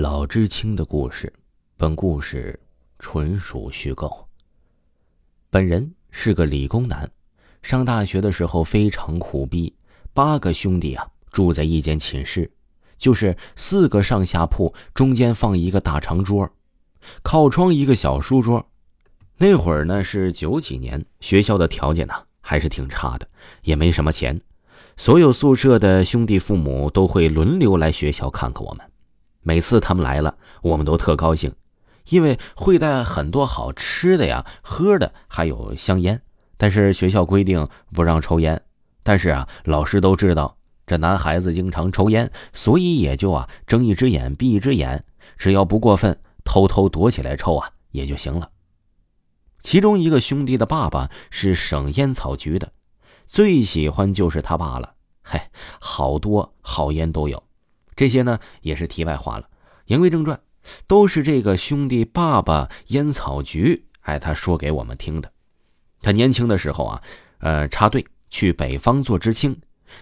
老知青的故事，本故事纯属虚构。本人是个理工男，上大学的时候非常苦逼，八个兄弟啊住在一间寝室，就是四个上下铺，中间放一个大长桌，靠窗一个小书桌。那会儿呢是九几年，学校的条件呢还是挺差的，也没什么钱，所有宿舍的兄弟父母都会轮流来学校看看我们。每次他们来了，我们都特高兴，因为会带很多好吃的呀、喝的，还有香烟。但是学校规定不让抽烟，但是啊，老师都知道这男孩子经常抽烟，所以也就啊睁一只眼闭一只眼，只要不过分，偷偷躲起来抽啊也就行了。其中一个兄弟的爸爸是省烟草局的，最喜欢就是他爸了。嘿，好多好烟都有。这些呢也是题外话了。言归正传，都是这个兄弟爸爸烟草局，哎，他说给我们听的。他年轻的时候啊，呃，插队去北方做知青，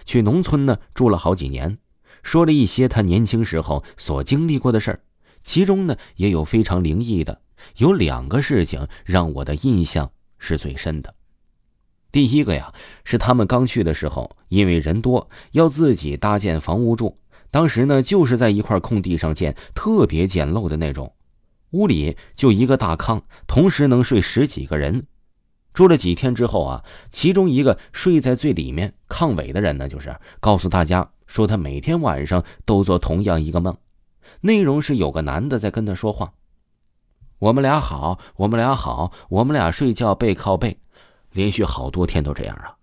去农村呢住了好几年，说了一些他年轻时候所经历过的事儿，其中呢也有非常灵异的，有两个事情让我的印象是最深的。第一个呀，是他们刚去的时候，因为人多，要自己搭建房屋住。当时呢，就是在一块空地上建，特别简陋的那种，屋里就一个大炕，同时能睡十几个人。住了几天之后啊，其中一个睡在最里面炕尾的人呢，就是告诉大家说，他每天晚上都做同样一个梦，内容是有个男的在跟他说话：“我们俩好，我们俩好，我们俩睡觉背靠背，连续好多天都这样啊。”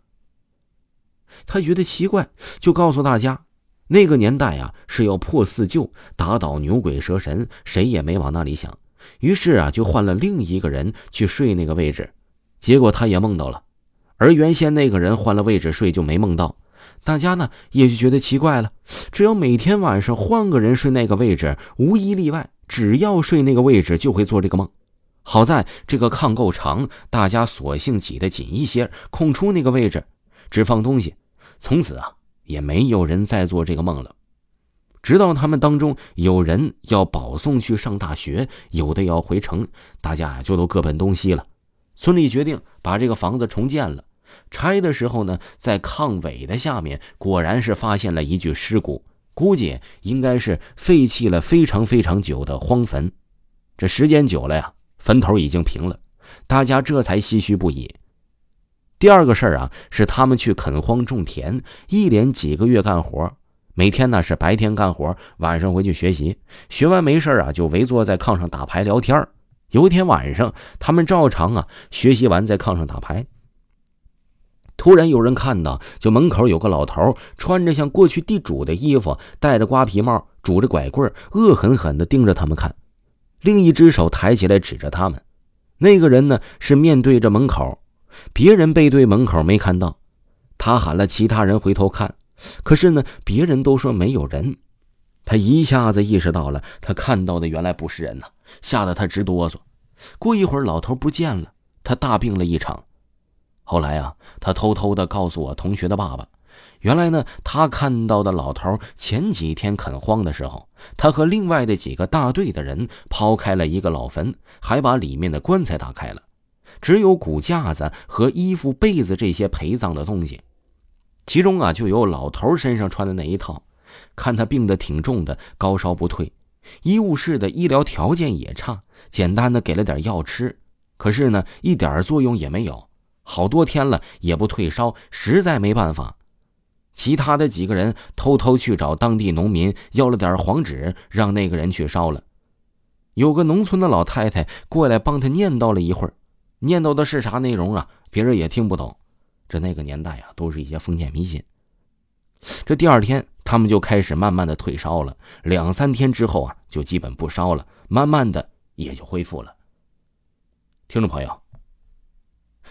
他觉得奇怪，就告诉大家。那个年代啊，是要破四旧，打倒牛鬼蛇神，谁也没往那里想。于是啊，就换了另一个人去睡那个位置，结果他也梦到了。而原先那个人换了位置睡就没梦到。大家呢也就觉得奇怪了，只要每天晚上换个人睡那个位置，无一例外，只要睡那个位置就会做这个梦。好在这个炕够长，大家索性挤得紧一些，空出那个位置，只放东西。从此啊。也没有人再做这个梦了，直到他们当中有人要保送去上大学，有的要回城，大家就都各奔东西了。村里决定把这个房子重建了。拆的时候呢，在炕尾的下面，果然是发现了一具尸骨，估计应该是废弃了非常非常久的荒坟。这时间久了呀，坟头已经平了，大家这才唏嘘不已。第二个事儿啊，是他们去垦荒种田，一连几个月干活，每天呢是白天干活，晚上回去学习，学完没事啊就围坐在炕上打牌聊天有一天晚上，他们照常啊学习完在炕上打牌，突然有人看到，就门口有个老头，穿着像过去地主的衣服，戴着瓜皮帽，拄着拐棍，恶狠狠地盯着他们看，另一只手抬起来指着他们。那个人呢是面对着门口。别人背对门口没看到，他喊了其他人回头看，可是呢，别人都说没有人。他一下子意识到了，他看到的原来不是人呐，吓得他直哆嗦。过一会儿，老头不见了，他大病了一场。后来啊，他偷偷的告诉我同学的爸爸，原来呢，他看到的老头前几天垦荒的时候，他和另外的几个大队的人抛开了一个老坟，还把里面的棺材打开了。只有骨架子和衣服、被子这些陪葬的东西，其中啊就有老头身上穿的那一套。看他病得挺重的，高烧不退，医务室的医疗条件也差，简单的给了点药吃，可是呢一点作用也没有，好多天了也不退烧，实在没办法。其他的几个人偷偷去找当地农民要了点黄纸，让那个人去烧了。有个农村的老太太过来帮他念叨了一会儿。念叨的是啥内容啊？别人也听不懂。这那个年代啊，都是一些封建迷信。这第二天，他们就开始慢慢的退烧了。两三天之后啊，就基本不烧了，慢慢的也就恢复了。听众朋友，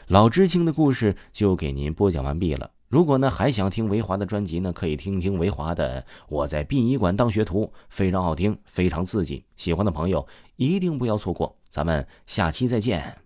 老知青的故事就给您播讲完毕了。如果呢还想听维华的专辑呢，可以听听维华的《我在殡仪馆当学徒》，非常好听，非常刺激。喜欢的朋友一定不要错过。咱们下期再见。